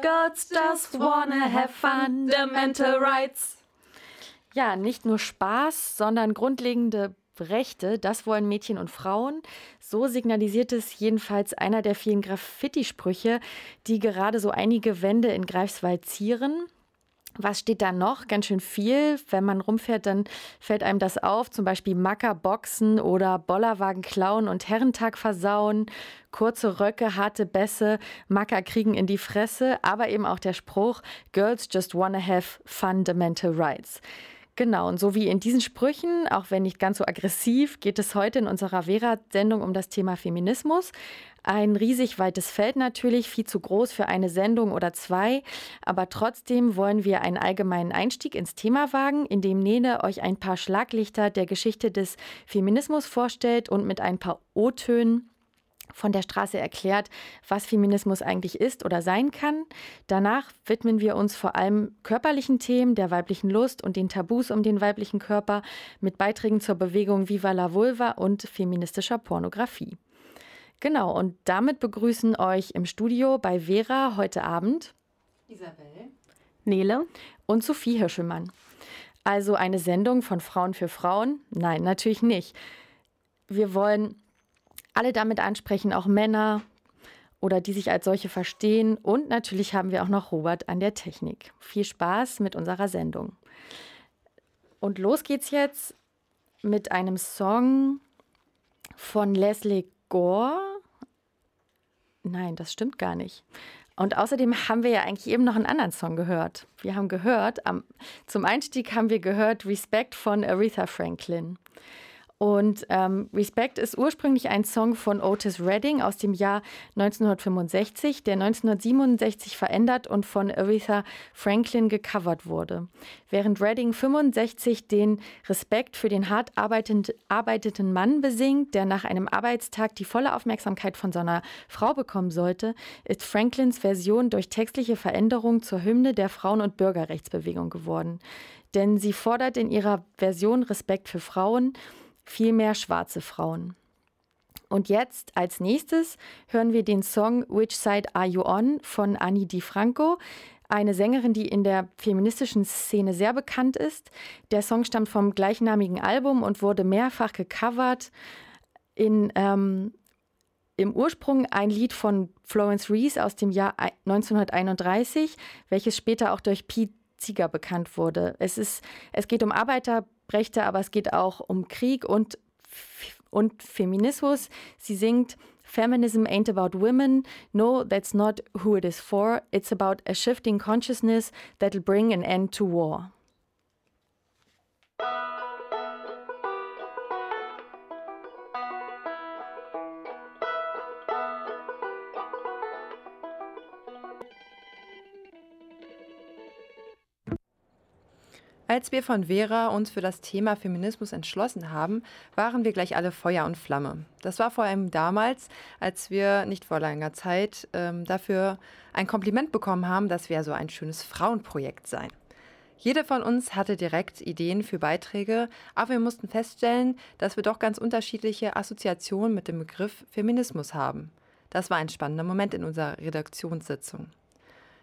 Girls just wanna have fundamental rights. Ja, nicht nur Spaß, sondern grundlegende Rechte, das wollen Mädchen und Frauen. So signalisiert es jedenfalls einer der vielen Graffiti-Sprüche, die gerade so einige Wände in Greifswald zieren. Was steht da noch? Ganz schön viel. Wenn man rumfährt, dann fällt einem das auf. Zum Beispiel Macker boxen oder Bollerwagen klauen und Herrentag versauen. Kurze Röcke, harte Bässe, Macker kriegen in die Fresse. Aber eben auch der Spruch, Girls just wanna have fundamental rights. Genau, und so wie in diesen Sprüchen, auch wenn nicht ganz so aggressiv, geht es heute in unserer Vera-Sendung um das Thema Feminismus. Ein riesig weites Feld natürlich, viel zu groß für eine Sendung oder zwei, aber trotzdem wollen wir einen allgemeinen Einstieg ins Thema wagen, indem Nene euch ein paar Schlaglichter der Geschichte des Feminismus vorstellt und mit ein paar O-Tönen von der Straße erklärt, was Feminismus eigentlich ist oder sein kann. Danach widmen wir uns vor allem körperlichen Themen, der weiblichen Lust und den Tabus um den weiblichen Körper mit Beiträgen zur Bewegung Viva la Vulva und feministischer Pornografie. Genau, und damit begrüßen euch im Studio bei Vera heute Abend Isabel. Nele und Sophie Hirschelmann. Also eine Sendung von Frauen für Frauen? Nein, natürlich nicht. Wir wollen alle damit ansprechen, auch Männer oder die sich als solche verstehen. Und natürlich haben wir auch noch Robert an der Technik. Viel Spaß mit unserer Sendung. Und los geht's jetzt mit einem Song von Leslie Gore. Nein, das stimmt gar nicht. Und außerdem haben wir ja eigentlich eben noch einen anderen Song gehört. Wir haben gehört, am, zum Einstieg haben wir gehört Respect von Aretha Franklin. Und ähm, Respect ist ursprünglich ein Song von Otis Redding aus dem Jahr 1965, der 1967 verändert und von Aretha Franklin gecovert wurde. Während Redding 65 den Respekt für den hart arbeitend, arbeitenden Mann besingt, der nach einem Arbeitstag die volle Aufmerksamkeit von seiner Frau bekommen sollte, ist Franklins Version durch textliche Veränderung zur Hymne der Frauen- und Bürgerrechtsbewegung geworden. Denn sie fordert in ihrer Version Respekt für Frauen, viel mehr schwarze Frauen. Und jetzt als nächstes hören wir den Song Which Side Are You On von Annie DiFranco, eine Sängerin, die in der feministischen Szene sehr bekannt ist. Der Song stammt vom gleichnamigen Album und wurde mehrfach gecovert. In, ähm, Im Ursprung ein Lied von Florence Rees aus dem Jahr 1931, welches später auch durch Pete Zieger bekannt wurde. Es, ist, es geht um Arbeiterbrechte, aber es geht auch um Krieg und, und Feminismus. Sie singt Feminism ain't about women. No, that's not who it is for. It's about a shifting consciousness that'll bring an end to war. Als wir von Vera uns für das Thema Feminismus entschlossen haben, waren wir gleich alle Feuer und Flamme. Das war vor allem damals, als wir nicht vor langer Zeit ähm, dafür ein Kompliment bekommen haben, dass wir so ein schönes Frauenprojekt seien. Jeder von uns hatte direkt Ideen für Beiträge, aber wir mussten feststellen, dass wir doch ganz unterschiedliche Assoziationen mit dem Begriff Feminismus haben. Das war ein spannender Moment in unserer Redaktionssitzung.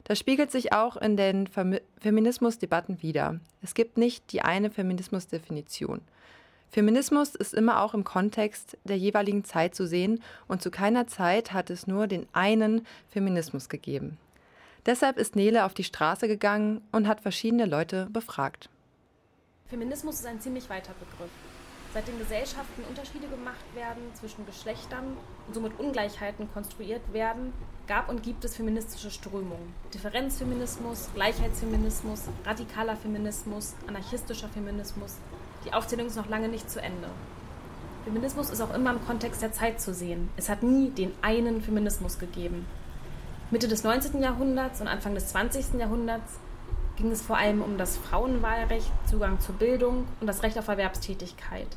Das spiegelt sich auch in den Fem Feminismusdebatten wider. Es gibt nicht die eine Feminismusdefinition. Feminismus ist immer auch im Kontext der jeweiligen Zeit zu sehen und zu keiner Zeit hat es nur den einen Feminismus gegeben. Deshalb ist Nele auf die Straße gegangen und hat verschiedene Leute befragt. Feminismus ist ein ziemlich weiter Begriff. Seit in Gesellschaften Unterschiede gemacht werden zwischen Geschlechtern und somit Ungleichheiten konstruiert werden, gab und gibt es feministische Strömungen. Differenzfeminismus, Gleichheitsfeminismus, radikaler Feminismus, anarchistischer Feminismus. Die Aufzählung ist noch lange nicht zu Ende. Feminismus ist auch immer im Kontext der Zeit zu sehen. Es hat nie den einen Feminismus gegeben. Mitte des 19. Jahrhunderts und Anfang des 20. Jahrhunderts ging es vor allem um das Frauenwahlrecht, Zugang zur Bildung und das Recht auf Erwerbstätigkeit.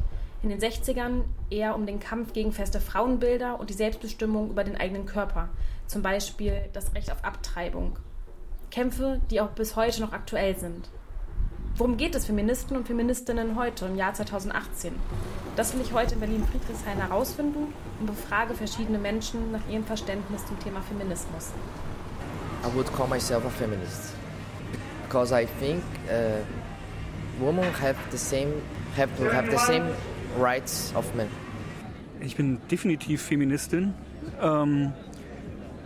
In den 60ern eher um den Kampf gegen feste Frauenbilder und die Selbstbestimmung über den eigenen Körper, zum Beispiel das Recht auf Abtreibung. Kämpfe, die auch bis heute noch aktuell sind. Worum geht es Feministen und Feministinnen heute im Jahr 2018? Das will ich heute in Berlin-Friedrichshain herausfinden und befrage verschiedene Menschen nach ihrem Verständnis zum Thema Feminismus. I would call myself a feminist because I think uh, women have the same have to have the same rights of men. Ich bin definitiv Feministin. Ähm,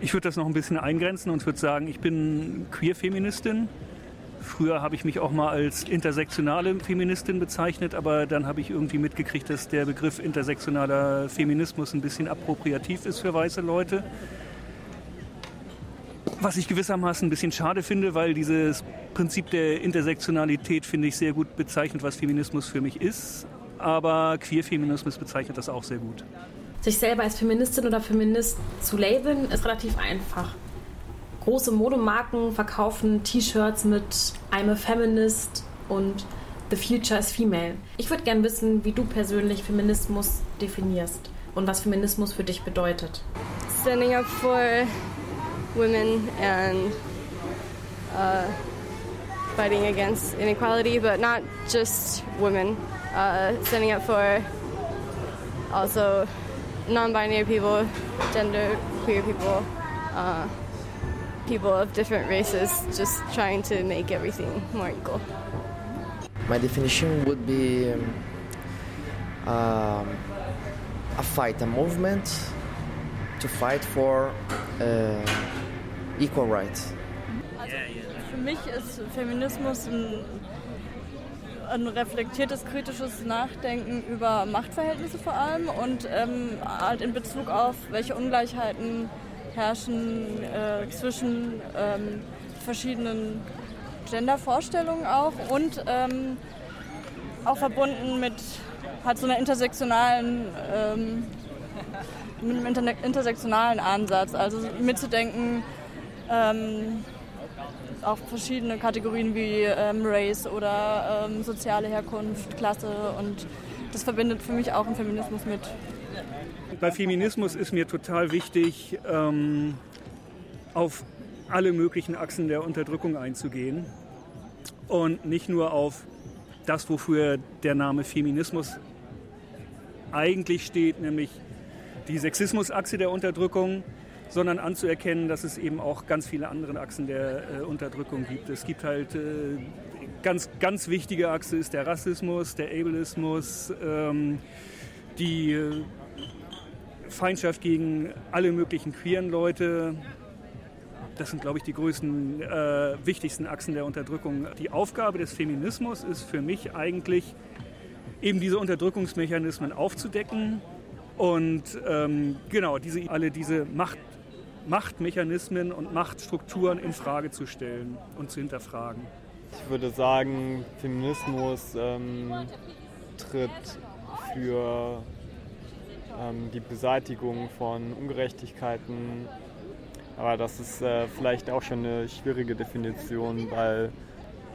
ich würde das noch ein bisschen eingrenzen und würde sagen, ich bin Queer-Feministin. Früher habe ich mich auch mal als intersektionale Feministin bezeichnet, aber dann habe ich irgendwie mitgekriegt, dass der Begriff intersektionaler Feminismus ein bisschen appropriativ ist für weiße Leute. Was ich gewissermaßen ein bisschen schade finde, weil dieses Prinzip der Intersektionalität finde ich sehr gut bezeichnet, was Feminismus für mich ist. Aber Queer-Feminismus bezeichnet das auch sehr gut. Sich selber als Feministin oder Feminist zu labeln, ist relativ einfach. Große Modemarken verkaufen T-Shirts mit I'm a Feminist und The Future is Female. Ich würde gerne wissen, wie du persönlich Feminismus definierst und was Feminismus für dich bedeutet. Standing up for women and uh, fighting against inequality, but not just women. Uh, standing up for also non-binary people, gender queer people, uh, people of different races, just trying to make everything more equal. My definition would be um, um, a fight, a movement to fight for uh, equal rights. Also für mich ist Feminismus ein, ein reflektiertes, kritisches Nachdenken über Machtverhältnisse vor allem und ähm, halt in Bezug auf, welche Ungleichheiten herrschen äh, zwischen ähm, verschiedenen Gendervorstellungen auch und ähm, auch verbunden mit halt so einer intersektionalen ähm, mit einem inter intersektionalen Ansatz, also mitzudenken, ähm, auch verschiedene Kategorien wie ähm, Race oder ähm, soziale Herkunft, Klasse und das verbindet für mich auch einen Feminismus mit. Bei Feminismus ist mir total wichtig, ähm, auf alle möglichen Achsen der Unterdrückung einzugehen und nicht nur auf das, wofür der Name Feminismus eigentlich steht, nämlich die Sexismusachse der Unterdrückung, sondern anzuerkennen, dass es eben auch ganz viele andere Achsen der äh, Unterdrückung gibt. Es gibt halt äh, ganz, ganz wichtige Achse ist der Rassismus, der Ableismus, ähm, die äh, Feindschaft gegen alle möglichen queeren Leute. Das sind, glaube ich, die größten, äh, wichtigsten Achsen der Unterdrückung. Die Aufgabe des Feminismus ist für mich eigentlich, eben diese Unterdrückungsmechanismen aufzudecken und ähm, genau diese, alle diese Macht, Machtmechanismen und Machtstrukturen in Frage zu stellen und zu hinterfragen. Ich würde sagen, Feminismus ähm, tritt für ähm, die Beseitigung von Ungerechtigkeiten, aber das ist äh, vielleicht auch schon eine schwierige Definition, weil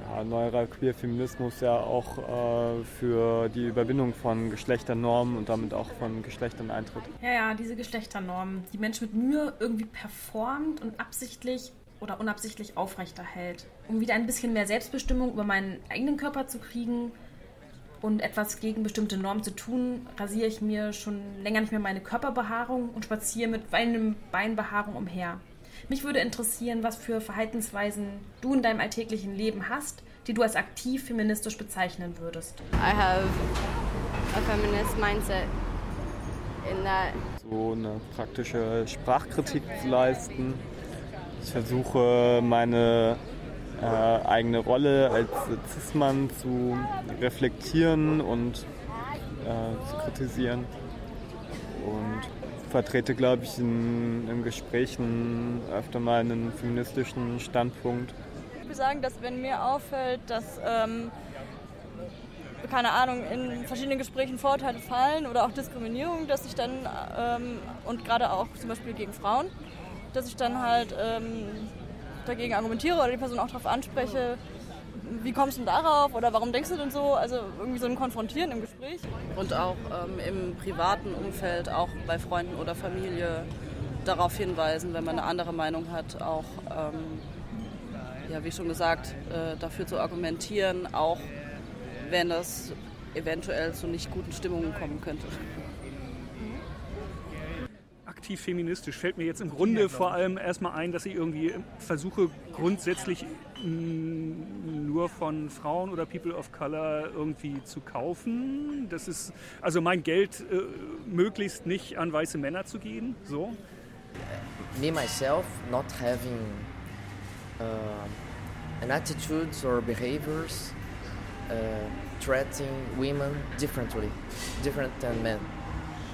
ja, neuerer Queer-Feminismus ja auch äh, für die Überwindung von Geschlechternormen und damit auch von Geschlechtern eintritt. Ja, ja, diese Geschlechternormen, die Mensch mit Mühe irgendwie performt und absichtlich oder unabsichtlich aufrechterhält. Um wieder ein bisschen mehr Selbstbestimmung über meinen eigenen Körper zu kriegen und etwas gegen bestimmte Normen zu tun, rasiere ich mir schon länger nicht mehr meine Körperbehaarung und spaziere mit weinendem Beinbehaarung umher. Mich würde interessieren, was für Verhaltensweisen du in deinem alltäglichen Leben hast, die du als aktiv feministisch bezeichnen würdest. I have a feminist mindset in that So eine praktische Sprachkritik zu leisten. Ich versuche meine äh, eigene Rolle als Cis-Mann zu reflektieren und äh, zu kritisieren. Und vertrete, glaube ich, in, in Gesprächen öfter mal einen feministischen Standpunkt. Ich würde sagen, dass wenn mir auffällt, dass ähm, keine Ahnung, in verschiedenen Gesprächen Vorurteile fallen oder auch Diskriminierung, dass ich dann, ähm, und gerade auch zum Beispiel gegen Frauen, dass ich dann halt ähm, dagegen argumentiere oder die Person auch darauf anspreche, wie kommst du denn darauf oder warum denkst du denn so? Also irgendwie so ein Konfrontieren im Gespräch. Und auch ähm, im privaten Umfeld, auch bei Freunden oder Familie darauf hinweisen, wenn man eine andere Meinung hat, auch, ähm, ja, wie schon gesagt, äh, dafür zu argumentieren, auch wenn es eventuell zu nicht guten Stimmungen kommen könnte aktiv feministisch fällt mir jetzt im Grunde vor allem erstmal ein, dass ich irgendwie versuche, grundsätzlich nur von Frauen oder People of Color irgendwie zu kaufen. Das ist also mein Geld äh, möglichst nicht an weiße Männer zu geben. So. Me myself not having uh, an attitudes or behaviors uh, treating women differently, different than men,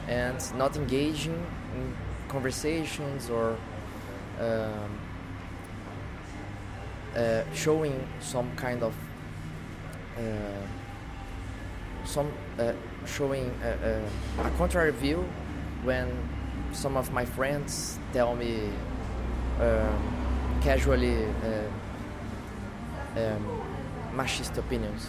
and not engaging in conversations or um, uh, showing some kind of uh, some uh, showing a, a, a, contrary view when some of my friends tell me um, casually uh, um, machist opinions.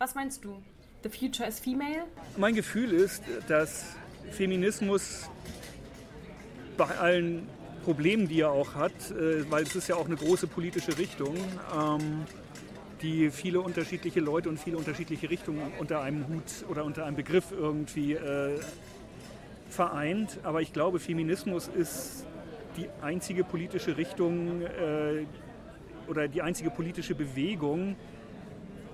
Was meinst du? The future is female? Mein Gefühl ist, dass Feminismus bei allen Problemen, die er auch hat, äh, weil es ist ja auch eine große politische Richtung, ähm, die viele unterschiedliche Leute und viele unterschiedliche Richtungen unter einem Hut oder unter einem Begriff irgendwie äh, vereint. Aber ich glaube, Feminismus ist die einzige politische Richtung äh, oder die einzige politische Bewegung,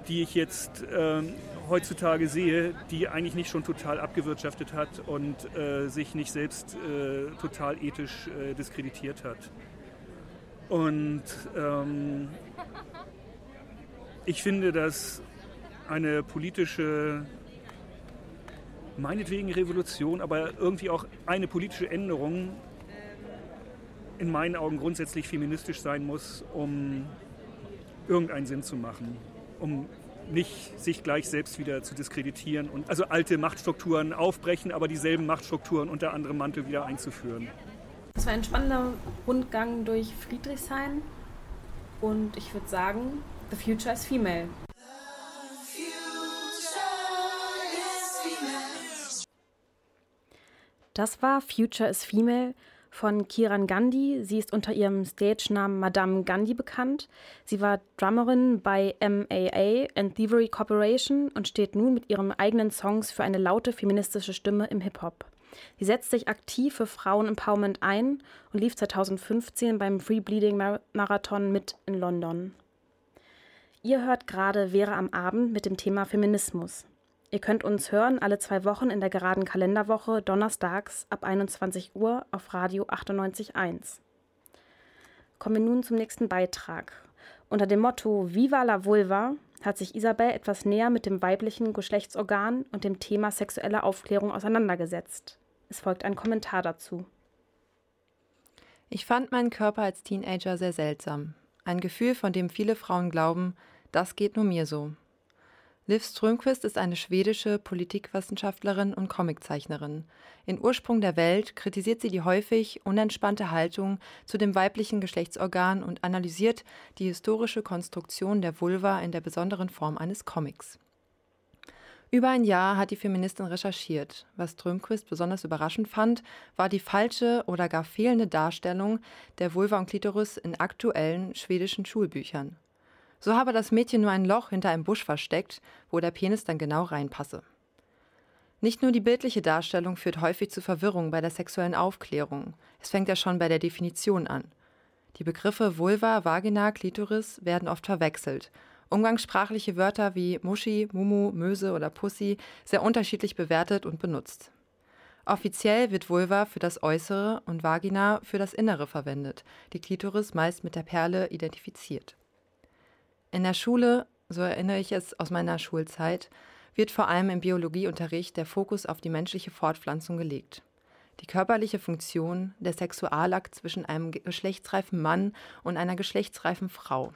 die ich jetzt äh, heutzutage sehe, die eigentlich nicht schon total abgewirtschaftet hat und äh, sich nicht selbst äh, total ethisch äh, diskreditiert hat. Und ähm, ich finde, dass eine politische, meinetwegen Revolution, aber irgendwie auch eine politische Änderung in meinen Augen grundsätzlich feministisch sein muss, um irgendeinen Sinn zu machen um nicht sich gleich selbst wieder zu diskreditieren und also alte Machtstrukturen aufbrechen, aber dieselben Machtstrukturen unter anderem Mantel wieder einzuführen. Das war ein spannender Rundgang durch Friedrichshain und ich würde sagen, the future is female. Das war Future is Female von Kiran Gandhi. Sie ist unter ihrem Stage-Namen Madame Gandhi bekannt. Sie war Drummerin bei MAA and Thievery Corporation und steht nun mit ihren eigenen Songs für eine laute feministische Stimme im Hip-Hop. Sie setzt sich aktiv für Frauen-Empowerment ein und lief 2015 beim Free Bleeding Marathon mit in London. Ihr hört gerade Vera am Abend mit dem Thema Feminismus. Ihr könnt uns hören alle zwei Wochen in der geraden Kalenderwoche donnerstags ab 21 Uhr auf Radio 98.1. Kommen wir nun zum nächsten Beitrag. Unter dem Motto Viva la Vulva hat sich Isabel etwas näher mit dem weiblichen Geschlechtsorgan und dem Thema sexuelle Aufklärung auseinandergesetzt. Es folgt ein Kommentar dazu. Ich fand meinen Körper als Teenager sehr seltsam. Ein Gefühl, von dem viele Frauen glauben, das geht nur mir so. Liv Strömquist ist eine schwedische Politikwissenschaftlerin und Comiczeichnerin. In Ursprung der Welt kritisiert sie die häufig unentspannte Haltung zu dem weiblichen Geschlechtsorgan und analysiert die historische Konstruktion der Vulva in der besonderen Form eines Comics. Über ein Jahr hat die Feministin recherchiert. Was Strömquist besonders überraschend fand, war die falsche oder gar fehlende Darstellung der Vulva und Klitoris in aktuellen schwedischen Schulbüchern. So habe das Mädchen nur ein Loch hinter einem Busch versteckt, wo der Penis dann genau reinpasse. Nicht nur die bildliche Darstellung führt häufig zu Verwirrung bei der sexuellen Aufklärung. Es fängt ja schon bei der Definition an. Die Begriffe Vulva, Vagina, Klitoris werden oft verwechselt. Umgangssprachliche Wörter wie Muschi, Mumu, Möse oder Pussy sehr unterschiedlich bewertet und benutzt. Offiziell wird Vulva für das Äußere und Vagina für das Innere verwendet, die Klitoris meist mit der Perle identifiziert. In der Schule, so erinnere ich es aus meiner Schulzeit, wird vor allem im Biologieunterricht der Fokus auf die menschliche Fortpflanzung gelegt. die körperliche Funktion, der Sexualakt zwischen einem geschlechtsreifen Mann und einer geschlechtsreifen Frau.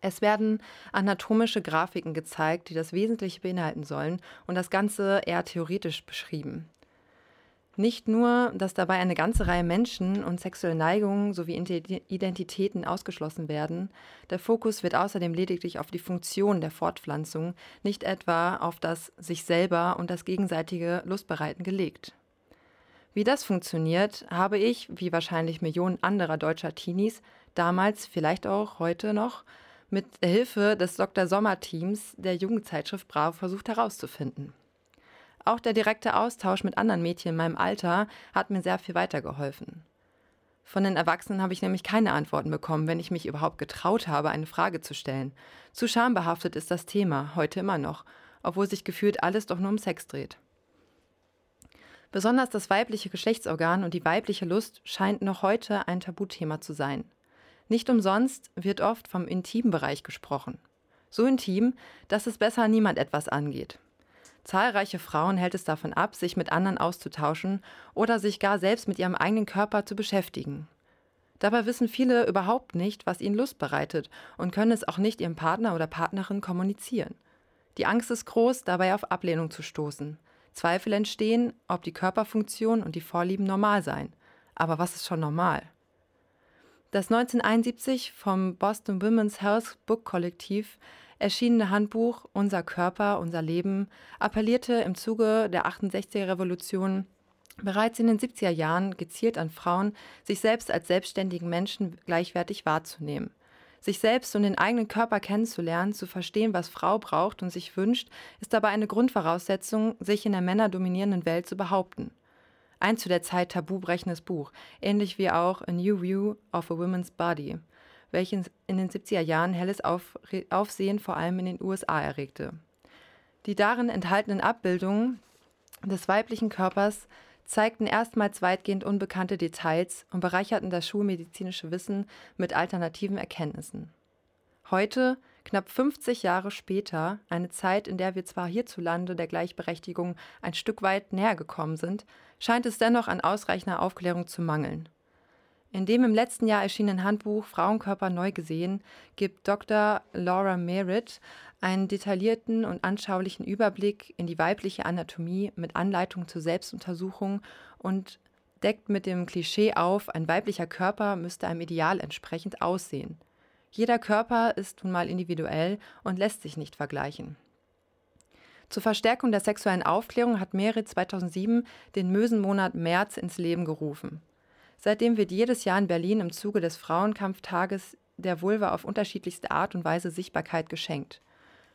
Es werden anatomische Grafiken gezeigt, die das Wesentliche beinhalten sollen und das Ganze eher theoretisch beschrieben. Nicht nur, dass dabei eine ganze Reihe Menschen und sexuelle Neigungen sowie Identitäten ausgeschlossen werden, der Fokus wird außerdem lediglich auf die Funktion der Fortpflanzung, nicht etwa auf das sich selber und das gegenseitige Lustbereiten gelegt. Wie das funktioniert, habe ich, wie wahrscheinlich Millionen anderer deutscher Teenies, damals, vielleicht auch heute noch, mit Hilfe des Dr. Sommer-Teams der Jugendzeitschrift Bravo versucht herauszufinden. Auch der direkte Austausch mit anderen Mädchen in meinem Alter hat mir sehr viel weitergeholfen. Von den Erwachsenen habe ich nämlich keine Antworten bekommen, wenn ich mich überhaupt getraut habe, eine Frage zu stellen. Zu schambehaftet ist das Thema, heute immer noch, obwohl sich gefühlt alles doch nur um Sex dreht. Besonders das weibliche Geschlechtsorgan und die weibliche Lust scheint noch heute ein Tabuthema zu sein. Nicht umsonst wird oft vom intimen Bereich gesprochen. So intim, dass es besser niemand etwas angeht. Zahlreiche Frauen hält es davon ab, sich mit anderen auszutauschen oder sich gar selbst mit ihrem eigenen Körper zu beschäftigen. Dabei wissen viele überhaupt nicht, was ihnen Lust bereitet und können es auch nicht ihrem Partner oder Partnerin kommunizieren. Die Angst ist groß, dabei auf Ablehnung zu stoßen. Zweifel entstehen, ob die Körperfunktion und die Vorlieben normal seien. Aber was ist schon normal? Das 1971 vom Boston Women's Health Book Kollektiv erschienene Handbuch Unser Körper, unser Leben appellierte im Zuge der 68er Revolution bereits in den 70er Jahren gezielt an Frauen, sich selbst als selbstständigen Menschen gleichwertig wahrzunehmen sich selbst und den eigenen Körper kennenzulernen, zu verstehen, was Frau braucht und sich wünscht, ist dabei eine Grundvoraussetzung, sich in der männerdominierenden Welt zu behaupten. Ein zu der Zeit tabubrechendes Buch, ähnlich wie auch A New View of a Woman's Body, welches in den 70er Jahren helles Aufsehen vor allem in den USA erregte. Die darin enthaltenen Abbildungen des weiblichen Körpers zeigten erstmals weitgehend unbekannte Details und bereicherten das schulmedizinische Wissen mit alternativen Erkenntnissen. Heute, knapp 50 Jahre später, eine Zeit, in der wir zwar hierzulande der Gleichberechtigung ein Stück weit näher gekommen sind, scheint es dennoch an ausreichender Aufklärung zu mangeln. In dem im letzten Jahr erschienenen Handbuch Frauenkörper neu gesehen gibt Dr. Laura Merritt einen detaillierten und anschaulichen Überblick in die weibliche Anatomie mit Anleitung zur Selbstuntersuchung und deckt mit dem Klischee auf, ein weiblicher Körper müsste einem Ideal entsprechend aussehen. Jeder Körper ist nun mal individuell und lässt sich nicht vergleichen. Zur Verstärkung der sexuellen Aufklärung hat Merit 2007 den Mösenmonat März ins Leben gerufen. Seitdem wird jedes Jahr in Berlin im Zuge des Frauenkampftages der Vulva auf unterschiedlichste Art und Weise Sichtbarkeit geschenkt.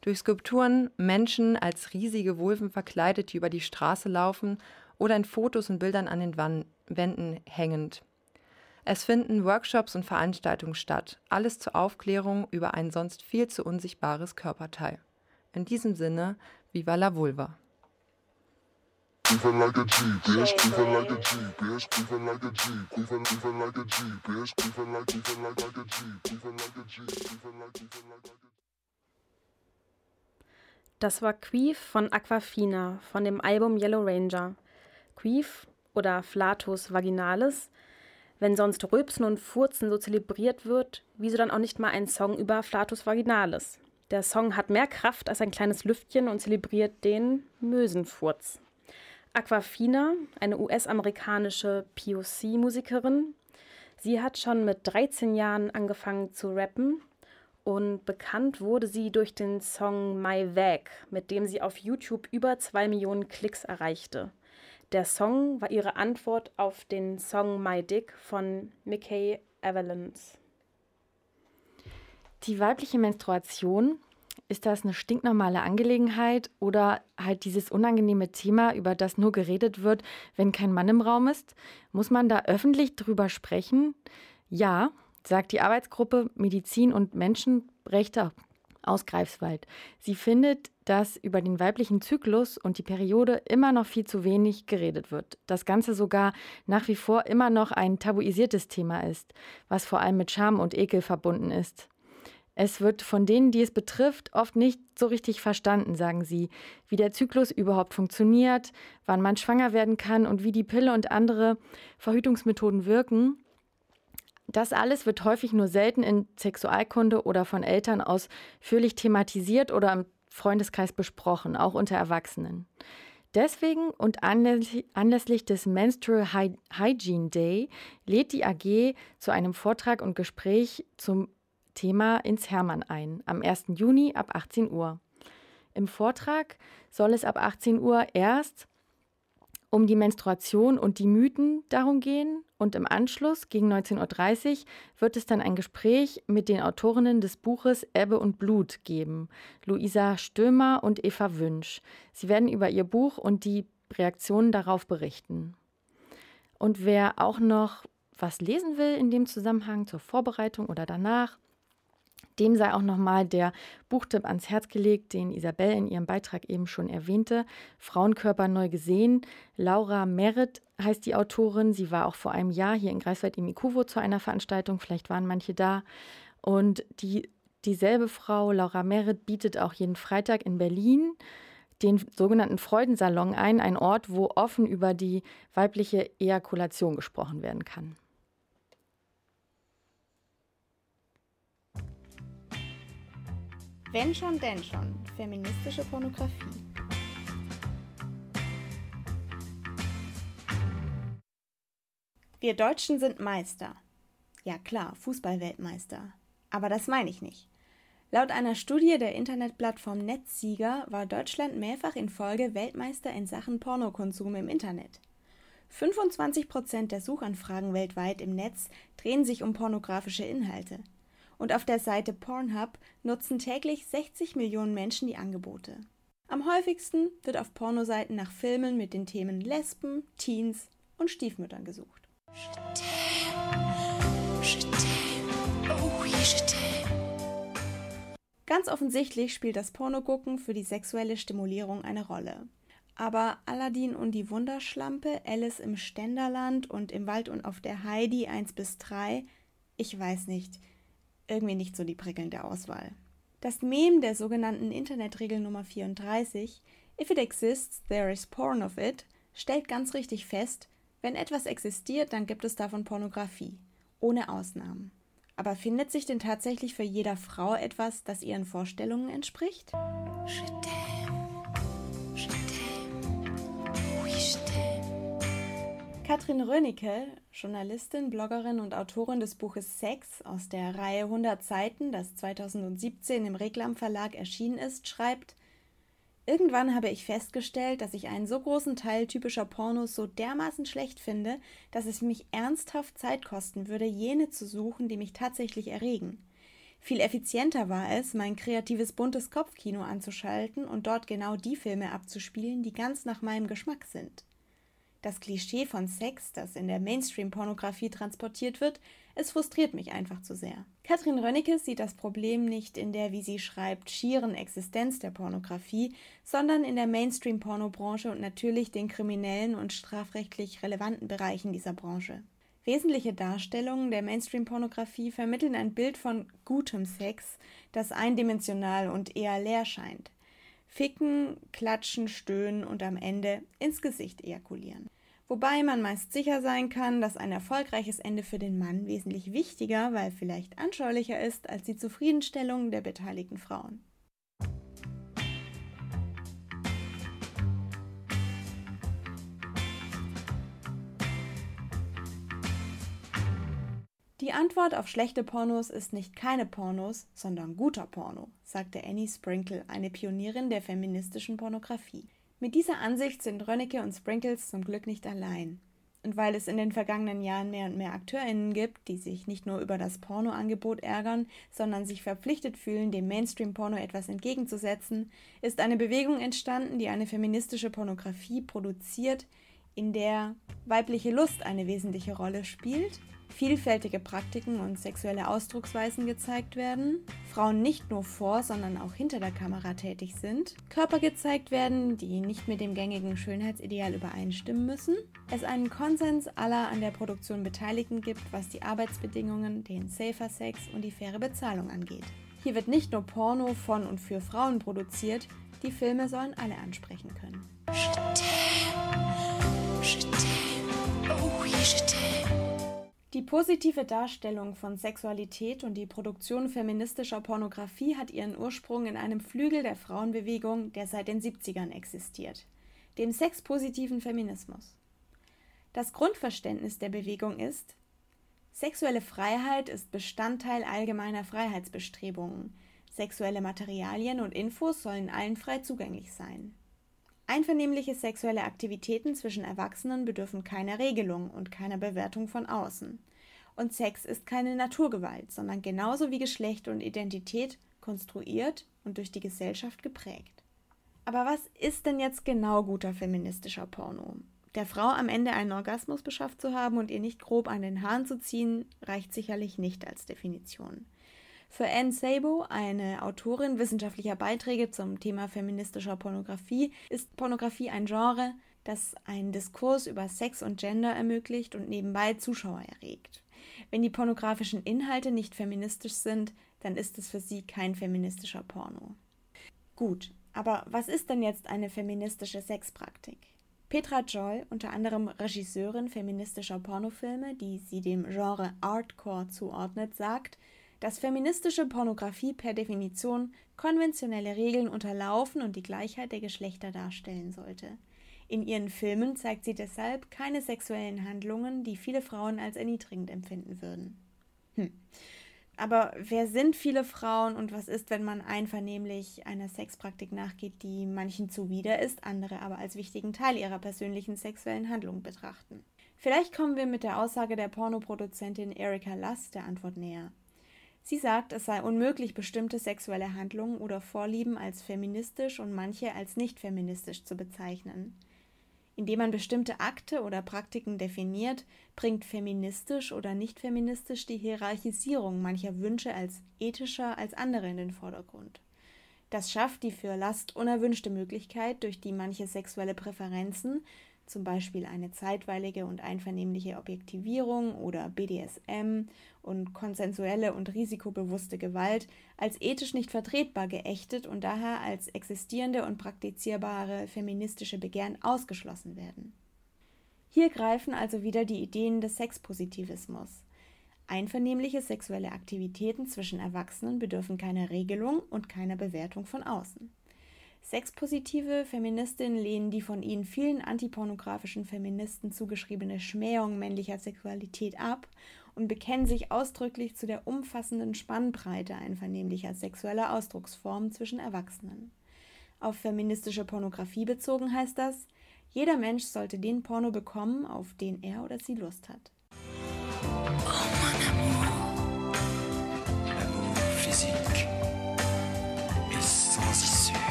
Durch Skulpturen Menschen als riesige Vulven verkleidet, die über die Straße laufen oder in Fotos und Bildern an den Wänden hängend. Es finden Workshops und Veranstaltungen statt, alles zur Aufklärung über ein sonst viel zu unsichtbares Körperteil. In diesem Sinne, viva la vulva. Like a G, bitch. like a G, bitch. like a G. like a G, bitch. like, like, like a G. like a G. like, like a Das war Queef von Aquafina von dem Album Yellow Ranger. Queef oder Flatus vaginalis. Wenn sonst Rülpsen und Furzen so zelebriert wird, wieso dann auch nicht mal ein Song über Flatus vaginalis? Der Song hat mehr Kraft als ein kleines Lüftchen und zelebriert den Mösenfurz. Aquafina, eine US-amerikanische POC-Musikerin. Sie hat schon mit 13 Jahren angefangen zu rappen und bekannt wurde sie durch den Song My Vag, mit dem sie auf YouTube über zwei Millionen Klicks erreichte. Der Song war ihre Antwort auf den Song My Dick von Mickey Avalanche. Die weibliche Menstruation, ist das eine stinknormale Angelegenheit oder halt dieses unangenehme Thema, über das nur geredet wird, wenn kein Mann im Raum ist? Muss man da öffentlich drüber sprechen? Ja, sagt die Arbeitsgruppe Medizin und Menschenrechte aus Greifswald. Sie findet, dass über den weiblichen Zyklus und die Periode immer noch viel zu wenig geredet wird. Das Ganze sogar nach wie vor immer noch ein tabuisiertes Thema ist, was vor allem mit Scham und Ekel verbunden ist. Es wird von denen, die es betrifft, oft nicht so richtig verstanden, sagen sie, wie der Zyklus überhaupt funktioniert, wann man schwanger werden kann und wie die Pille und andere Verhütungsmethoden wirken. Das alles wird häufig nur selten in Sexualkunde oder von Eltern ausführlich thematisiert oder im Freundeskreis besprochen, auch unter Erwachsenen. Deswegen und anlässlich des Menstrual Hygiene Day lädt die AG zu einem Vortrag und Gespräch zum Thema ins Hermann ein, am 1. Juni ab 18 Uhr. Im Vortrag soll es ab 18 Uhr erst um die Menstruation und die Mythen darum gehen und im Anschluss gegen 19.30 Uhr wird es dann ein Gespräch mit den Autorinnen des Buches Ebbe und Blut geben, Luisa Stömer und Eva Wünsch. Sie werden über ihr Buch und die Reaktionen darauf berichten. Und wer auch noch was lesen will in dem Zusammenhang zur Vorbereitung oder danach, dem sei auch nochmal der Buchtipp ans Herz gelegt, den Isabel in ihrem Beitrag eben schon erwähnte. Frauenkörper neu gesehen. Laura Merritt heißt die Autorin. Sie war auch vor einem Jahr hier in Greifswald im Ikuvo zu einer Veranstaltung. Vielleicht waren manche da. Und die, dieselbe Frau, Laura Merritt, bietet auch jeden Freitag in Berlin den sogenannten Freudensalon ein, ein Ort, wo offen über die weibliche Ejakulation gesprochen werden kann. Wenn schon, denn schon. Feministische Pornografie. Wir Deutschen sind Meister. Ja klar, Fußballweltmeister. Aber das meine ich nicht. Laut einer Studie der Internetplattform Netzsieger war Deutschland mehrfach in Folge Weltmeister in Sachen Pornokonsum im Internet. 25 Prozent der Suchanfragen weltweit im Netz drehen sich um pornografische Inhalte und auf der Seite Pornhub nutzen täglich 60 Millionen Menschen die Angebote. Am häufigsten wird auf Pornoseiten nach Filmen mit den Themen Lesben, Teens und Stiefmüttern gesucht. Ganz offensichtlich spielt das Pornogucken für die sexuelle Stimulierung eine Rolle. Aber Aladdin und die Wunderschlampe, Alice im Ständerland und im Wald und auf der Heidi 1 bis 3, ich weiß nicht irgendwie nicht so die prickelnde Auswahl. Das Mem der sogenannten Internetregel Nummer 34, If it exists, there is porn of it, stellt ganz richtig fest, wenn etwas existiert, dann gibt es davon Pornografie, ohne Ausnahmen. Aber findet sich denn tatsächlich für jeder Frau etwas, das ihren Vorstellungen entspricht? Katrin Rönicke, Journalistin, Bloggerin und Autorin des Buches Sex aus der Reihe 100 Seiten, das 2017 im Reklam Verlag erschienen ist, schreibt: Irgendwann habe ich festgestellt, dass ich einen so großen Teil typischer Pornos so dermaßen schlecht finde, dass es mich ernsthaft Zeit kosten würde, jene zu suchen, die mich tatsächlich erregen. Viel effizienter war es, mein kreatives buntes Kopfkino anzuschalten und dort genau die Filme abzuspielen, die ganz nach meinem Geschmack sind das Klischee von Sex, das in der Mainstream-Pornografie transportiert wird, es frustriert mich einfach zu sehr. Katrin Rönnecke sieht das Problem nicht in der, wie sie schreibt, schieren Existenz der Pornografie, sondern in der Mainstream-Pornobranche und natürlich den kriminellen und strafrechtlich relevanten Bereichen dieser Branche. Wesentliche Darstellungen der Mainstream-Pornografie vermitteln ein Bild von gutem Sex, das eindimensional und eher leer scheint. Ficken, klatschen, stöhnen und am Ende ins Gesicht ejakulieren wobei man meist sicher sein kann, dass ein erfolgreiches Ende für den Mann wesentlich wichtiger, weil vielleicht anschaulicher ist als die Zufriedenstellung der beteiligten Frauen. Die Antwort auf schlechte Pornos ist nicht keine Pornos, sondern guter Porno, sagte Annie Sprinkle, eine Pionierin der feministischen Pornografie. Mit dieser Ansicht sind Rönnecke und Sprinkles zum Glück nicht allein. Und weil es in den vergangenen Jahren mehr und mehr AkteurInnen gibt, die sich nicht nur über das Pornoangebot ärgern, sondern sich verpflichtet fühlen, dem Mainstream-Porno etwas entgegenzusetzen, ist eine Bewegung entstanden, die eine feministische Pornografie produziert, in der weibliche Lust eine wesentliche Rolle spielt vielfältige Praktiken und sexuelle Ausdrucksweisen gezeigt werden, Frauen nicht nur vor, sondern auch hinter der Kamera tätig sind, Körper gezeigt werden, die nicht mit dem gängigen Schönheitsideal übereinstimmen müssen, es einen Konsens aller an der Produktion Beteiligten gibt, was die Arbeitsbedingungen, den Safer Sex und die faire Bezahlung angeht. Hier wird nicht nur Porno von und für Frauen produziert, die Filme sollen alle ansprechen können. Die positive Darstellung von Sexualität und die Produktion feministischer Pornografie hat ihren Ursprung in einem Flügel der Frauenbewegung, der seit den 70ern existiert, dem sexpositiven Feminismus. Das Grundverständnis der Bewegung ist, sexuelle Freiheit ist Bestandteil allgemeiner Freiheitsbestrebungen. Sexuelle Materialien und Infos sollen allen frei zugänglich sein. Einvernehmliche sexuelle Aktivitäten zwischen Erwachsenen bedürfen keiner Regelung und keiner Bewertung von außen. Und Sex ist keine Naturgewalt, sondern genauso wie Geschlecht und Identität konstruiert und durch die Gesellschaft geprägt. Aber was ist denn jetzt genau guter feministischer Porno? Der Frau am Ende einen Orgasmus beschafft zu haben und ihr nicht grob an den Haaren zu ziehen, reicht sicherlich nicht als Definition. Für Anne Sabo, eine Autorin wissenschaftlicher Beiträge zum Thema feministischer Pornografie, ist Pornografie ein Genre, das einen Diskurs über Sex und Gender ermöglicht und nebenbei Zuschauer erregt. Wenn die pornografischen Inhalte nicht feministisch sind, dann ist es für sie kein feministischer Porno. Gut, aber was ist denn jetzt eine feministische Sexpraktik? Petra Joy, unter anderem Regisseurin feministischer Pornofilme, die sie dem Genre Artcore zuordnet, sagt, dass feministische Pornografie per Definition konventionelle Regeln unterlaufen und die Gleichheit der Geschlechter darstellen sollte. In ihren Filmen zeigt sie deshalb keine sexuellen Handlungen, die viele Frauen als erniedrigend empfinden würden. Hm. Aber wer sind viele Frauen und was ist, wenn man einvernehmlich einer Sexpraktik nachgeht, die manchen zuwider ist, andere aber als wichtigen Teil ihrer persönlichen sexuellen Handlung betrachten? Vielleicht kommen wir mit der Aussage der Pornoproduzentin Erika Lass der Antwort näher. Sie sagt, es sei unmöglich, bestimmte sexuelle Handlungen oder Vorlieben als feministisch und manche als nicht feministisch zu bezeichnen. Indem man bestimmte Akte oder Praktiken definiert, bringt feministisch oder nicht feministisch die Hierarchisierung mancher Wünsche als ethischer als andere in den Vordergrund. Das schafft die für Last unerwünschte Möglichkeit, durch die manche sexuelle Präferenzen zum Beispiel eine zeitweilige und einvernehmliche Objektivierung oder BDSM und konsensuelle und risikobewusste Gewalt als ethisch nicht vertretbar geächtet und daher als existierende und praktizierbare feministische Begehren ausgeschlossen werden. Hier greifen also wieder die Ideen des Sexpositivismus. Einvernehmliche sexuelle Aktivitäten zwischen Erwachsenen bedürfen keiner Regelung und keiner Bewertung von außen. Sexpositive Feministinnen lehnen die von ihnen vielen antipornografischen Feministen zugeschriebene Schmähung männlicher Sexualität ab und bekennen sich ausdrücklich zu der umfassenden Spannbreite einvernehmlicher sexueller Ausdrucksformen zwischen Erwachsenen. Auf feministische Pornografie bezogen heißt das, jeder Mensch sollte den Porno bekommen, auf den er oder sie Lust hat.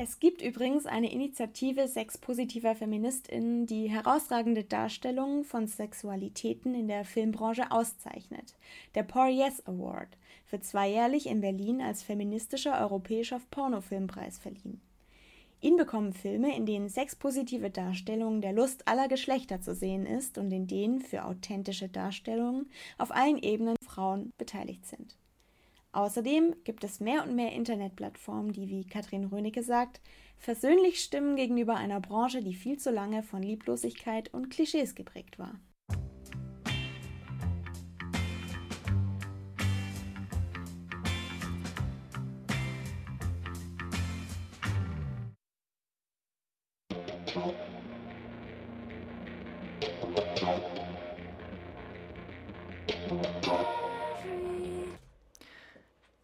Es gibt übrigens eine Initiative sexpositiver Feministinnen, die herausragende Darstellungen von Sexualitäten in der Filmbranche auszeichnet. Der Por Yes Award wird zweijährlich in Berlin als feministischer europäischer Pornofilmpreis verliehen. Ihn bekommen Filme, in denen sexpositive Darstellungen der Lust aller Geschlechter zu sehen ist und in denen für authentische Darstellungen auf allen Ebenen Frauen beteiligt sind. Außerdem gibt es mehr und mehr Internetplattformen, die, wie Katrin Rönecke sagt, versöhnlich stimmen gegenüber einer Branche, die viel zu lange von Lieblosigkeit und Klischees geprägt war.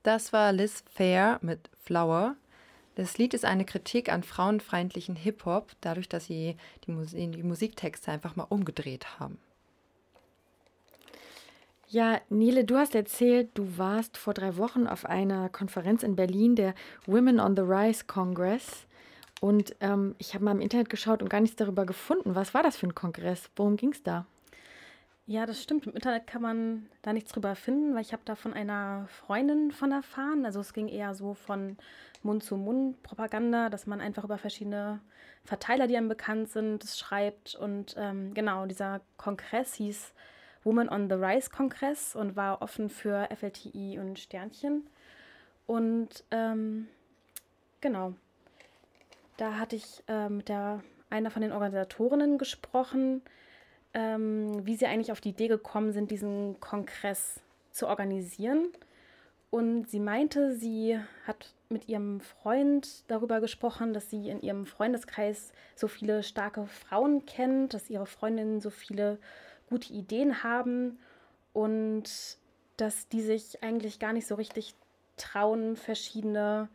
Das war Liz Fair mit Flower. Das Lied ist eine Kritik an frauenfeindlichen Hip-Hop, dadurch, dass sie die, Mus die Musiktexte einfach mal umgedreht haben. Ja, Nele, du hast erzählt, du warst vor drei Wochen auf einer Konferenz in Berlin, der Women on the Rise Congress. Und ähm, ich habe mal im Internet geschaut und gar nichts darüber gefunden. Was war das für ein Kongress? Worum ging es da? Ja, das stimmt. Im Internet kann man da nichts drüber finden, weil ich habe da von einer Freundin von erfahren. Also es ging eher so von Mund-zu-Mund-Propaganda, dass man einfach über verschiedene Verteiler, die einem bekannt sind, schreibt. Und ähm, genau, dieser Kongress hieß Woman on the Rise Kongress und war offen für FLTI und Sternchen. Und ähm, genau, da hatte ich äh, mit der, einer von den Organisatorinnen gesprochen, ähm, wie sie eigentlich auf die Idee gekommen sind, diesen Kongress zu organisieren. Und sie meinte, sie hat mit ihrem Freund darüber gesprochen, dass sie in ihrem Freundeskreis so viele starke Frauen kennt, dass ihre Freundinnen so viele gute Ideen haben und dass die sich eigentlich gar nicht so richtig trauen, verschiedene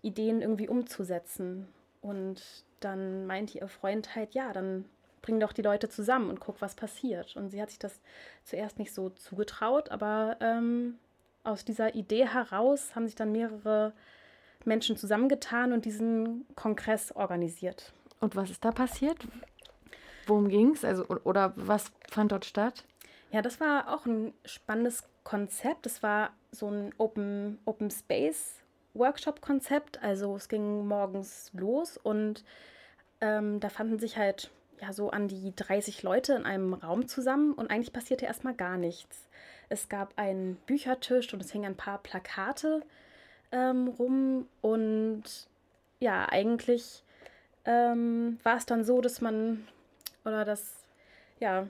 Ideen irgendwie umzusetzen. Und dann meinte ihr Freund halt, ja, dann bring doch die Leute zusammen und guck, was passiert. Und sie hat sich das zuerst nicht so zugetraut, aber ähm, aus dieser Idee heraus haben sich dann mehrere Menschen zusammengetan und diesen Kongress organisiert. Und was ist da passiert? Worum ging es? Also, oder was fand dort statt? Ja, das war auch ein spannendes Konzept. Es war so ein Open, Open Space Workshop-Konzept. Also es ging morgens los und ähm, da fanden sich halt ja so an die 30 Leute in einem Raum zusammen und eigentlich passierte erstmal gar nichts. Es gab einen Büchertisch und es hingen ein paar Plakate ähm, rum und ja, eigentlich ähm, war es dann so, dass man oder dass ja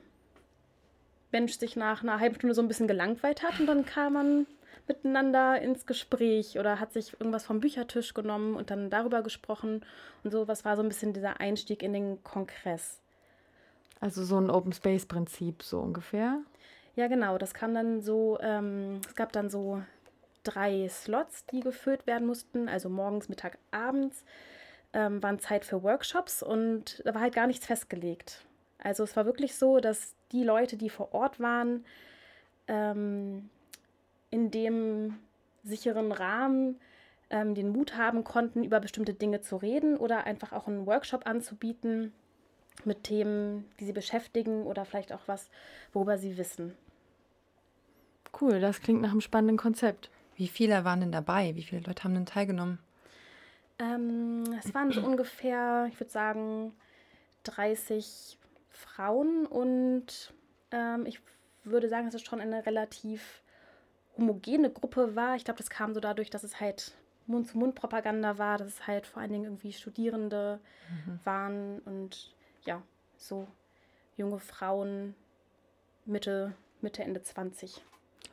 Mensch sich nach einer halben Stunde so ein bisschen gelangweilt hat und dann kam man miteinander ins Gespräch oder hat sich irgendwas vom Büchertisch genommen und dann darüber gesprochen und so. Was war so ein bisschen dieser Einstieg in den Kongress? Also so ein Open Space Prinzip so ungefähr? Ja, genau. Das kam dann so, ähm, es gab dann so drei Slots, die gefüllt werden mussten, also morgens, Mittag, abends. Ähm, waren Zeit für Workshops und da war halt gar nichts festgelegt. Also es war wirklich so, dass die Leute, die vor Ort waren, ähm, in dem sicheren Rahmen ähm, den Mut haben konnten, über bestimmte Dinge zu reden oder einfach auch einen Workshop anzubieten mit Themen, die sie beschäftigen oder vielleicht auch was, worüber sie wissen. Cool, das klingt nach einem spannenden Konzept. Wie viele waren denn dabei? Wie viele Leute haben denn teilgenommen? Ähm, es waren so ungefähr, ich würde sagen, 30 Frauen und ähm, ich würde sagen, dass es schon eine relativ homogene Gruppe war. Ich glaube, das kam so dadurch, dass es halt Mund-zu-Mund-Propaganda war, dass es halt vor allen Dingen irgendwie Studierende mhm. waren und ja, so junge Frauen Mitte, Mitte, Ende 20.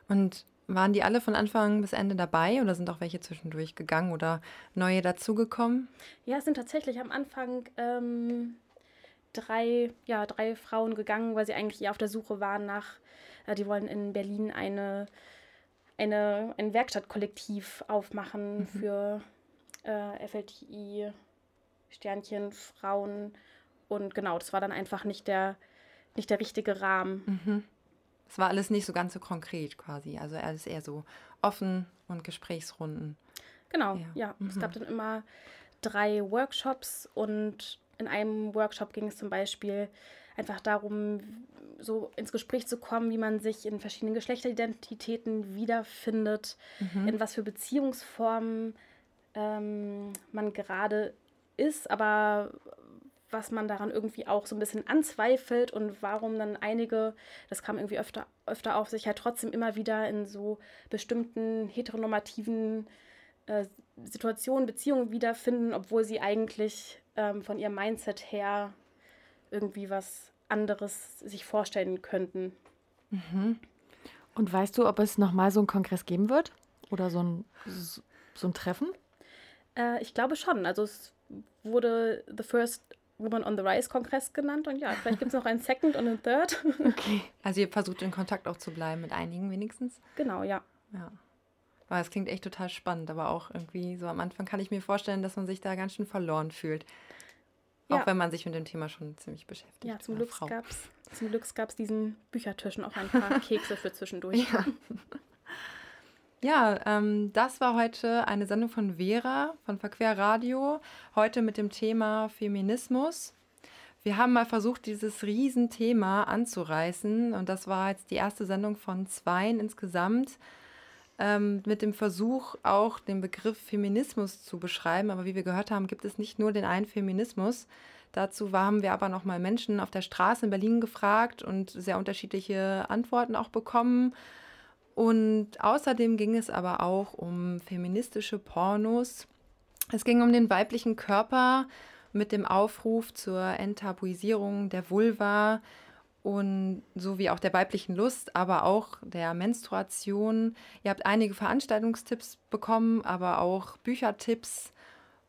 Und waren die alle von Anfang bis Ende dabei oder sind auch welche zwischendurch gegangen oder neue dazugekommen? Ja, es sind tatsächlich am Anfang ähm, drei, ja, drei Frauen gegangen, weil sie eigentlich eher auf der Suche waren nach, äh, die wollen in Berlin eine, eine, ein Werkstattkollektiv aufmachen mhm. für äh, FLTI, Sternchen, Frauen. Und genau, das war dann einfach nicht der, nicht der richtige Rahmen. Mhm. Es war alles nicht so ganz so konkret quasi. Also alles eher so offen und Gesprächsrunden. Genau, ja. ja. Mhm. Es gab dann immer drei Workshops und in einem Workshop ging es zum Beispiel einfach darum, so ins Gespräch zu kommen, wie man sich in verschiedenen Geschlechteridentitäten wiederfindet, mhm. in was für Beziehungsformen ähm, man gerade ist, aber was man daran irgendwie auch so ein bisschen anzweifelt und warum dann einige, das kam irgendwie öfter, öfter auf, sich halt trotzdem immer wieder in so bestimmten heteronormativen äh, Situationen, Beziehungen wiederfinden, obwohl sie eigentlich ähm, von ihrem Mindset her irgendwie was anderes sich vorstellen könnten. Mhm. Und weißt du, ob es nochmal so einen Kongress geben wird? Oder so ein, so ein Treffen? Äh, ich glaube schon. Also es wurde The First Woman on the Rise Kongress genannt und ja, vielleicht gibt es noch einen Second und einen Third. Okay. Also ihr versucht in Kontakt auch zu bleiben mit einigen wenigstens? Genau, ja. Ja. Aber das klingt echt total spannend, aber auch irgendwie so am Anfang kann ich mir vorstellen, dass man sich da ganz schön verloren fühlt. Ja. Auch wenn man sich mit dem Thema schon ziemlich beschäftigt. Ja, zum Glück gab es zum Glück gab's diesen Büchertischen auch ein paar Kekse für zwischendurch. Ja, ja ähm, das war heute eine Sendung von Vera von Verquer Radio. Heute mit dem Thema Feminismus. Wir haben mal versucht, dieses Riesenthema anzureißen und das war jetzt die erste Sendung von zweien insgesamt. ähm, mit dem Versuch, auch den Begriff Feminismus zu beschreiben. Aber wie wir gehört haben, gibt es nicht nur den einen Feminismus. Dazu haben wir aber nochmal Menschen auf der Straße in Berlin gefragt und sehr unterschiedliche Antworten auch bekommen. Und außerdem ging es aber auch um feministische Pornos. Es ging um den weiblichen Körper mit dem Aufruf zur Enttabuisierung der Vulva und sowie auch der weiblichen Lust, aber auch der Menstruation. Ihr habt einige Veranstaltungstipps bekommen, aber auch Büchertipps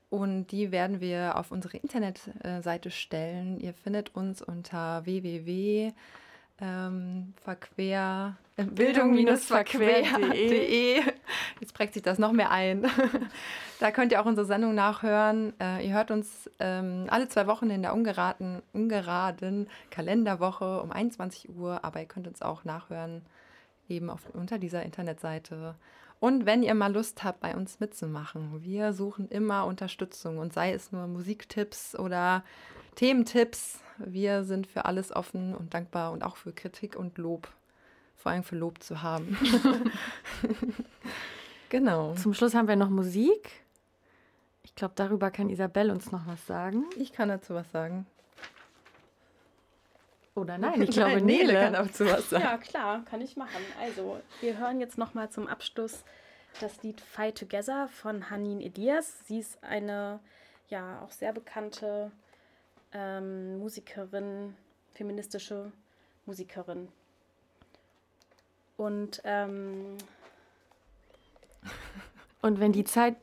und die werden wir auf unsere Internetseite stellen. Ihr findet uns unter www ähm, verquer, äh, bildung-verquer.de. Jetzt prägt sich das noch mehr ein. da könnt ihr auch unsere Sendung nachhören. Äh, ihr hört uns ähm, alle zwei Wochen in der ungeraden, ungeraden Kalenderwoche um 21 Uhr, aber ihr könnt uns auch nachhören eben auf, unter dieser Internetseite. Und wenn ihr mal Lust habt, bei uns mitzumachen, wir suchen immer Unterstützung und sei es nur Musiktipps oder Thementipps. Wir sind für alles offen und dankbar und auch für Kritik und Lob. Vor allem für Lob zu haben. genau. Zum Schluss haben wir noch Musik. Ich glaube, darüber kann Isabel uns noch was sagen. Ich kann dazu was sagen. Oder nein, ich glaube, Nele kann dazu was sagen. Ja, klar, kann ich machen. Also, wir hören jetzt noch mal zum Abschluss das Lied Fight Together von Hanin Elias. Sie ist eine ja auch sehr bekannte ähm, Musikerin, feministische Musikerin. Und, ähm, und wenn die Zeit,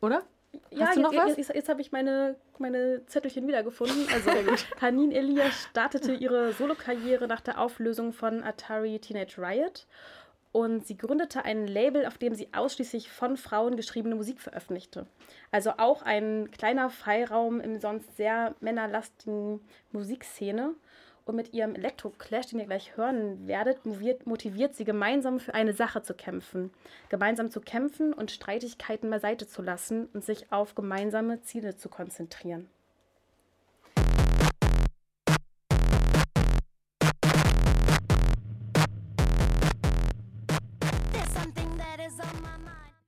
oder? Ja, jetzt, jetzt, jetzt habe ich meine, meine Zettelchen wiedergefunden. Also Hanin Elias startete ihre Solokarriere nach der Auflösung von Atari Teenage Riot und sie gründete ein Label, auf dem sie ausschließlich von Frauen geschriebene Musik veröffentlichte. Also auch ein kleiner Freiraum im sonst sehr männerlastigen Musikszene. Und mit ihrem Elektro-Clash, den ihr gleich hören werdet, motiviert, motiviert sie gemeinsam für eine Sache zu kämpfen. Gemeinsam zu kämpfen und Streitigkeiten beiseite zu lassen und sich auf gemeinsame Ziele zu konzentrieren.